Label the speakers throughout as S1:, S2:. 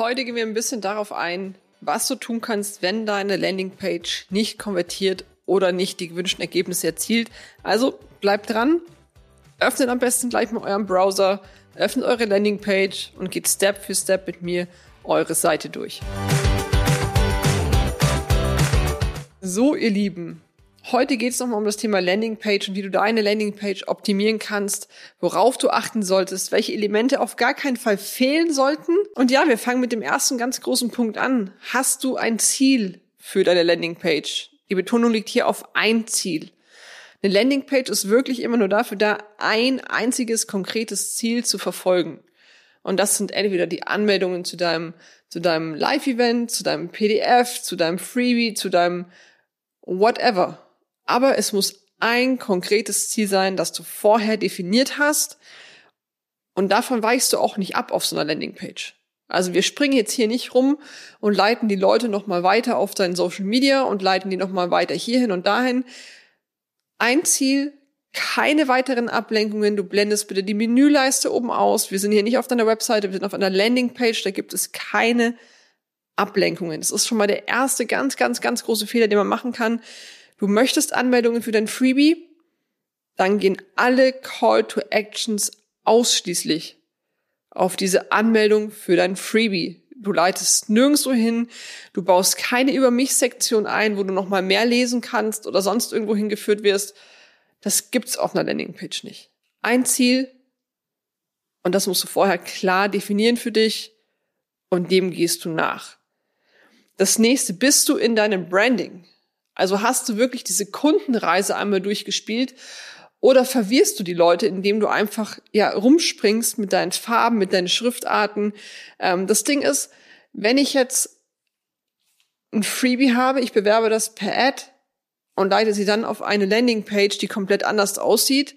S1: Heute gehen wir ein bisschen darauf ein, was du tun kannst, wenn deine Landingpage nicht konvertiert oder nicht die gewünschten Ergebnisse erzielt. Also bleibt dran, öffnet am besten gleich mal euren Browser, öffnet eure Landingpage und geht Step für Step mit mir eure Seite durch. So, ihr Lieben, Heute geht es nochmal um das Thema Landingpage und wie du deine Landingpage optimieren kannst, worauf du achten solltest, welche Elemente auf gar keinen Fall fehlen sollten. Und ja, wir fangen mit dem ersten ganz großen Punkt an. Hast du ein Ziel für deine Landingpage? Die Betonung liegt hier auf ein Ziel. Eine Landingpage ist wirklich immer nur dafür da, ein einziges konkretes Ziel zu verfolgen. Und das sind entweder die Anmeldungen zu deinem, zu deinem Live-Event, zu deinem PDF, zu deinem Freebie, zu deinem whatever. Aber es muss ein konkretes Ziel sein, das du vorher definiert hast. Und davon weichst du auch nicht ab auf so einer Landingpage. Also wir springen jetzt hier nicht rum und leiten die Leute nochmal weiter auf deinen Social Media und leiten die nochmal weiter hierhin und dahin. Ein Ziel, keine weiteren Ablenkungen. Du blendest bitte die Menüleiste oben aus. Wir sind hier nicht auf deiner Webseite, wir sind auf einer Landingpage, da gibt es keine Ablenkungen. Das ist schon mal der erste ganz, ganz, ganz große Fehler, den man machen kann. Du möchtest Anmeldungen für dein Freebie, dann gehen alle Call to Actions ausschließlich auf diese Anmeldung für dein Freebie. Du leitest nirgendwo hin, du baust keine Über mich Sektion ein, wo du noch mal mehr lesen kannst oder sonst irgendwo hingeführt wirst. Das gibt's auf einer Landingpage nicht. Ein Ziel und das musst du vorher klar definieren für dich und dem gehst du nach. Das nächste, bist du in deinem Branding? Also hast du wirklich diese Kundenreise einmal durchgespielt oder verwirrst du die Leute, indem du einfach ja rumspringst mit deinen Farben, mit deinen Schriftarten? Ähm, das Ding ist, wenn ich jetzt ein Freebie habe, ich bewerbe das per Ad und leite sie dann auf eine Landingpage, die komplett anders aussieht,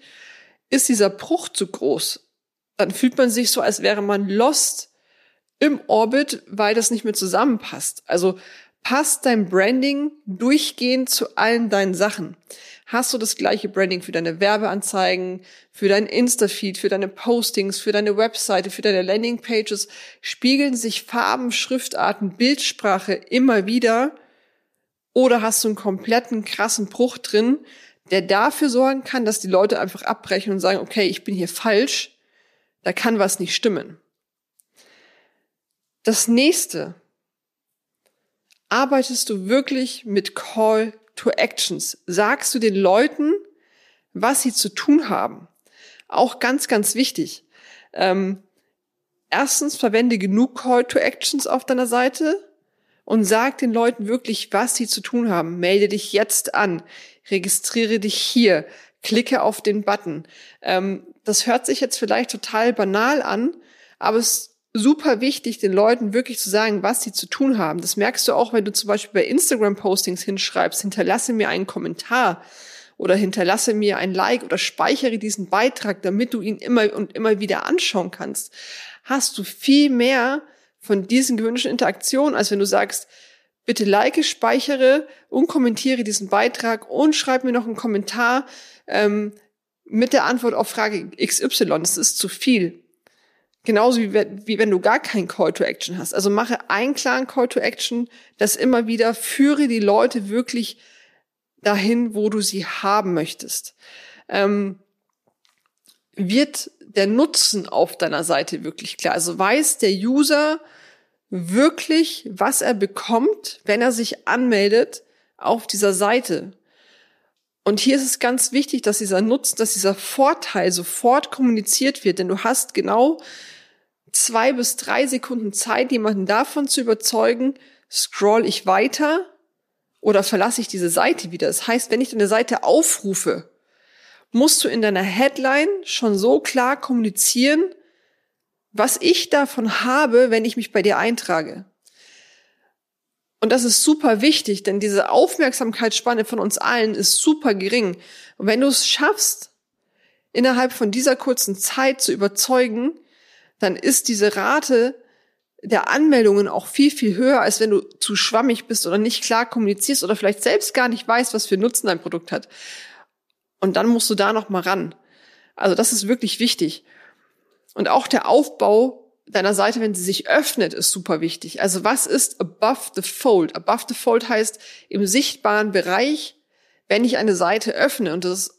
S1: ist dieser Bruch zu groß. Dann fühlt man sich so, als wäre man lost im Orbit, weil das nicht mehr zusammenpasst. Also Passt dein Branding durchgehend zu allen deinen Sachen? Hast du das gleiche Branding für deine Werbeanzeigen, für dein Insta-Feed, für deine Postings, für deine Webseite, für deine Landingpages? Spiegeln sich Farben, Schriftarten, Bildsprache immer wieder? Oder hast du einen kompletten krassen Bruch drin, der dafür sorgen kann, dass die Leute einfach abbrechen und sagen, okay, ich bin hier falsch, da kann was nicht stimmen. Das nächste, arbeitest du wirklich mit Call to Actions? Sagst du den Leuten, was sie zu tun haben? Auch ganz, ganz wichtig. Ähm, erstens, verwende genug Call to Actions auf deiner Seite und sag den Leuten wirklich, was sie zu tun haben. Melde dich jetzt an, registriere dich hier, klicke auf den Button. Ähm, das hört sich jetzt vielleicht total banal an, aber es super wichtig, den Leuten wirklich zu sagen, was sie zu tun haben. Das merkst du auch, wenn du zum Beispiel bei Instagram-Postings hinschreibst, hinterlasse mir einen Kommentar oder hinterlasse mir ein Like oder speichere diesen Beitrag, damit du ihn immer und immer wieder anschauen kannst. Hast du viel mehr von diesen gewünschten Interaktionen, als wenn du sagst, bitte like, speichere und kommentiere diesen Beitrag und schreib mir noch einen Kommentar ähm, mit der Antwort auf Frage XY. Das ist zu viel. Genauso wie, wie wenn du gar keinen Call to Action hast. Also mache einen klaren Call to Action, das immer wieder führe die Leute wirklich dahin, wo du sie haben möchtest. Ähm, wird der Nutzen auf deiner Seite wirklich klar? Also weiß der User wirklich, was er bekommt, wenn er sich anmeldet auf dieser Seite? Und hier ist es ganz wichtig, dass dieser Nutzen, dass dieser Vorteil sofort kommuniziert wird, denn du hast genau zwei bis drei Sekunden Zeit, jemanden davon zu überzeugen, scroll ich weiter oder verlasse ich diese Seite wieder. Das heißt, wenn ich deine Seite aufrufe, musst du in deiner Headline schon so klar kommunizieren, was ich davon habe, wenn ich mich bei dir eintrage. Und das ist super wichtig, denn diese Aufmerksamkeitsspanne von uns allen ist super gering. Und wenn du es schaffst, innerhalb von dieser kurzen Zeit zu überzeugen, dann ist diese Rate der Anmeldungen auch viel, viel höher, als wenn du zu schwammig bist oder nicht klar kommunizierst oder vielleicht selbst gar nicht weißt, was für Nutzen dein Produkt hat. Und dann musst du da noch mal ran. Also das ist wirklich wichtig. Und auch der Aufbau deiner Seite, wenn sie sich öffnet, ist super wichtig. Also was ist above the fold? Above the fold heißt im sichtbaren Bereich, wenn ich eine Seite öffne. Und das ist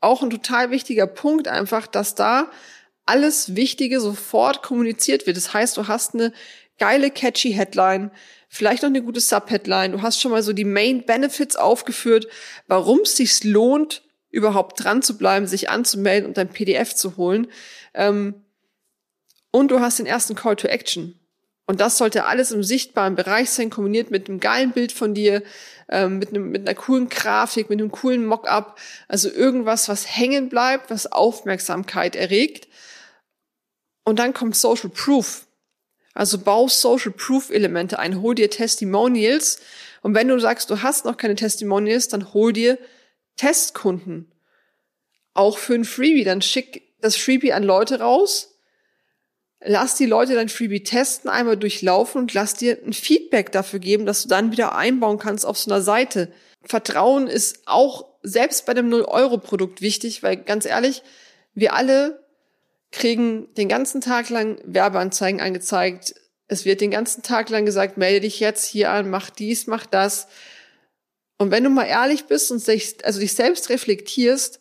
S1: auch ein total wichtiger Punkt einfach, dass da alles Wichtige sofort kommuniziert wird. Das heißt, du hast eine geile, catchy Headline, vielleicht noch eine gute Subheadline. Du hast schon mal so die Main Benefits aufgeführt, warum es sich lohnt, überhaupt dran zu bleiben, sich anzumelden und dein PDF zu holen. Ähm, und du hast den ersten Call to Action. Und das sollte alles im sichtbaren Bereich sein, kombiniert mit einem geilen Bild von dir, ähm, mit, einem, mit einer coolen Grafik, mit einem coolen Mockup. Also irgendwas, was hängen bleibt, was Aufmerksamkeit erregt. Und dann kommt Social Proof. Also bau Social Proof Elemente ein, hol dir Testimonials. Und wenn du sagst, du hast noch keine Testimonials, dann hol dir Testkunden. Auch für ein Freebie. Dann schick das Freebie an Leute raus. Lass die Leute dein Freebie testen, einmal durchlaufen und lass dir ein Feedback dafür geben, dass du dann wieder einbauen kannst auf so einer Seite. Vertrauen ist auch selbst bei dem 0-Euro-Produkt wichtig, weil ganz ehrlich, wir alle kriegen den ganzen Tag lang Werbeanzeigen angezeigt. Es wird den ganzen Tag lang gesagt, melde dich jetzt hier an, mach dies, mach das. Und wenn du mal ehrlich bist und dich, also dich selbst reflektierst,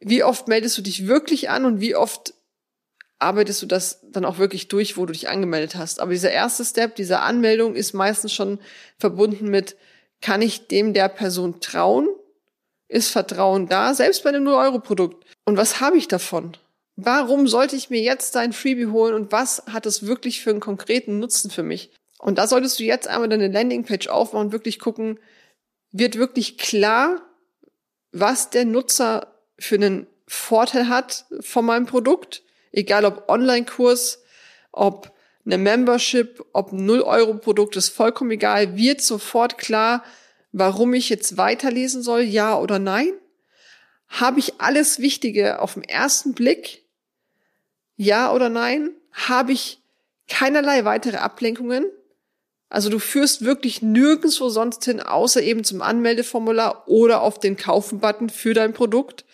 S1: wie oft meldest du dich wirklich an und wie oft arbeitest du das dann auch wirklich durch, wo du dich angemeldet hast. Aber dieser erste Step, diese Anmeldung ist meistens schon verbunden mit, kann ich dem der Person trauen? Ist Vertrauen da? Selbst bei einem 0-Euro-Produkt. Und was habe ich davon? Warum sollte ich mir jetzt dein Freebie holen und was hat es wirklich für einen konkreten Nutzen für mich? Und da solltest du jetzt einmal deine Landingpage aufbauen und wirklich gucken, wird wirklich klar, was der Nutzer für einen Vorteil hat von meinem Produkt? Egal ob Online-Kurs, ob eine Membership, ob ein 0-Euro-Produkt, ist vollkommen egal. Wird sofort klar, warum ich jetzt weiterlesen soll, ja oder nein? Habe ich alles Wichtige auf den ersten Blick? Ja oder nein? Habe ich keinerlei weitere Ablenkungen? Also du führst wirklich nirgendwo sonst hin, außer eben zum Anmeldeformular oder auf den Kaufen-Button für dein Produkt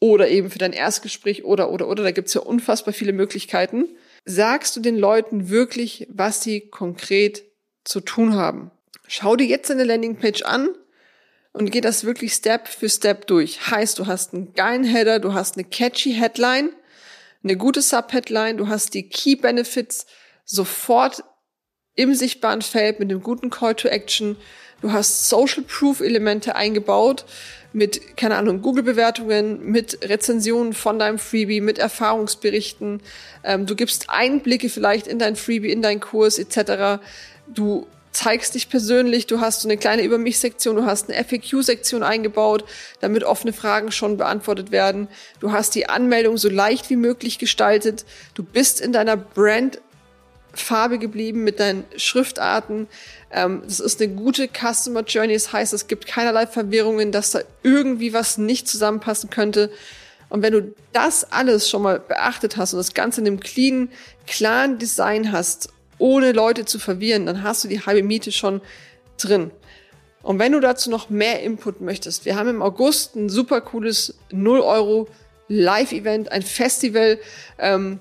S1: oder eben für dein Erstgespräch oder, oder, oder. Da gibt's ja unfassbar viele Möglichkeiten. Sagst du den Leuten wirklich, was sie konkret zu tun haben? Schau dir jetzt deine Landingpage an und geh das wirklich Step für Step durch. Heißt, du hast einen geilen Header, du hast eine catchy Headline, eine gute Subheadline, du hast die Key Benefits sofort im sichtbaren Feld mit einem guten Call to Action. Du hast Social Proof Elemente eingebaut mit, keine Ahnung, Google-Bewertungen, mit Rezensionen von deinem Freebie, mit Erfahrungsberichten. Ähm, du gibst Einblicke vielleicht in dein Freebie, in deinen Kurs etc. Du zeigst dich persönlich, du hast so eine kleine Über mich-Sektion, du hast eine FAQ-Sektion eingebaut, damit offene Fragen schon beantwortet werden. Du hast die Anmeldung so leicht wie möglich gestaltet. Du bist in deiner Brand Farbe geblieben mit deinen Schriftarten. Ähm, das ist eine gute Customer Journey. Das heißt, es gibt keinerlei Verwirrungen, dass da irgendwie was nicht zusammenpassen könnte. Und wenn du das alles schon mal beachtet hast und das Ganze in einem clean, klaren Design hast, ohne Leute zu verwirren, dann hast du die halbe Miete schon drin. Und wenn du dazu noch mehr Input möchtest, wir haben im August ein super cooles 0 Euro Live-Event, ein Festival. Ähm,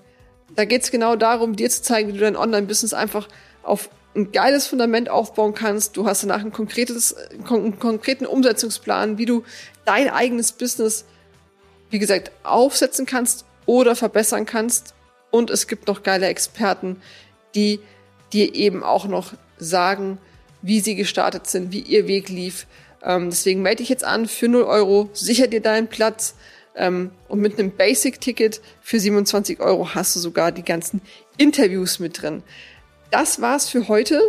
S1: da geht es genau darum, dir zu zeigen, wie du dein Online-Business einfach auf ein geiles Fundament aufbauen kannst. Du hast danach ein konkretes, einen konkreten Umsetzungsplan, wie du dein eigenes Business, wie gesagt, aufsetzen kannst oder verbessern kannst. Und es gibt noch geile Experten, die dir eben auch noch sagen, wie sie gestartet sind, wie ihr Weg lief. Ähm, deswegen melde dich jetzt an für 0 Euro, sicher dir deinen Platz. Ähm, und mit einem Basic-Ticket für 27 Euro hast du sogar die ganzen Interviews mit drin. Das war's für heute.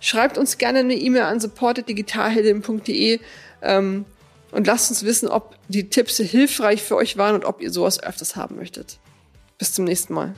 S1: Schreibt uns gerne eine E-Mail an supportedigitalheldin.de ähm, und lasst uns wissen, ob die Tipps hilfreich für euch waren und ob ihr sowas öfters haben möchtet. Bis zum nächsten Mal.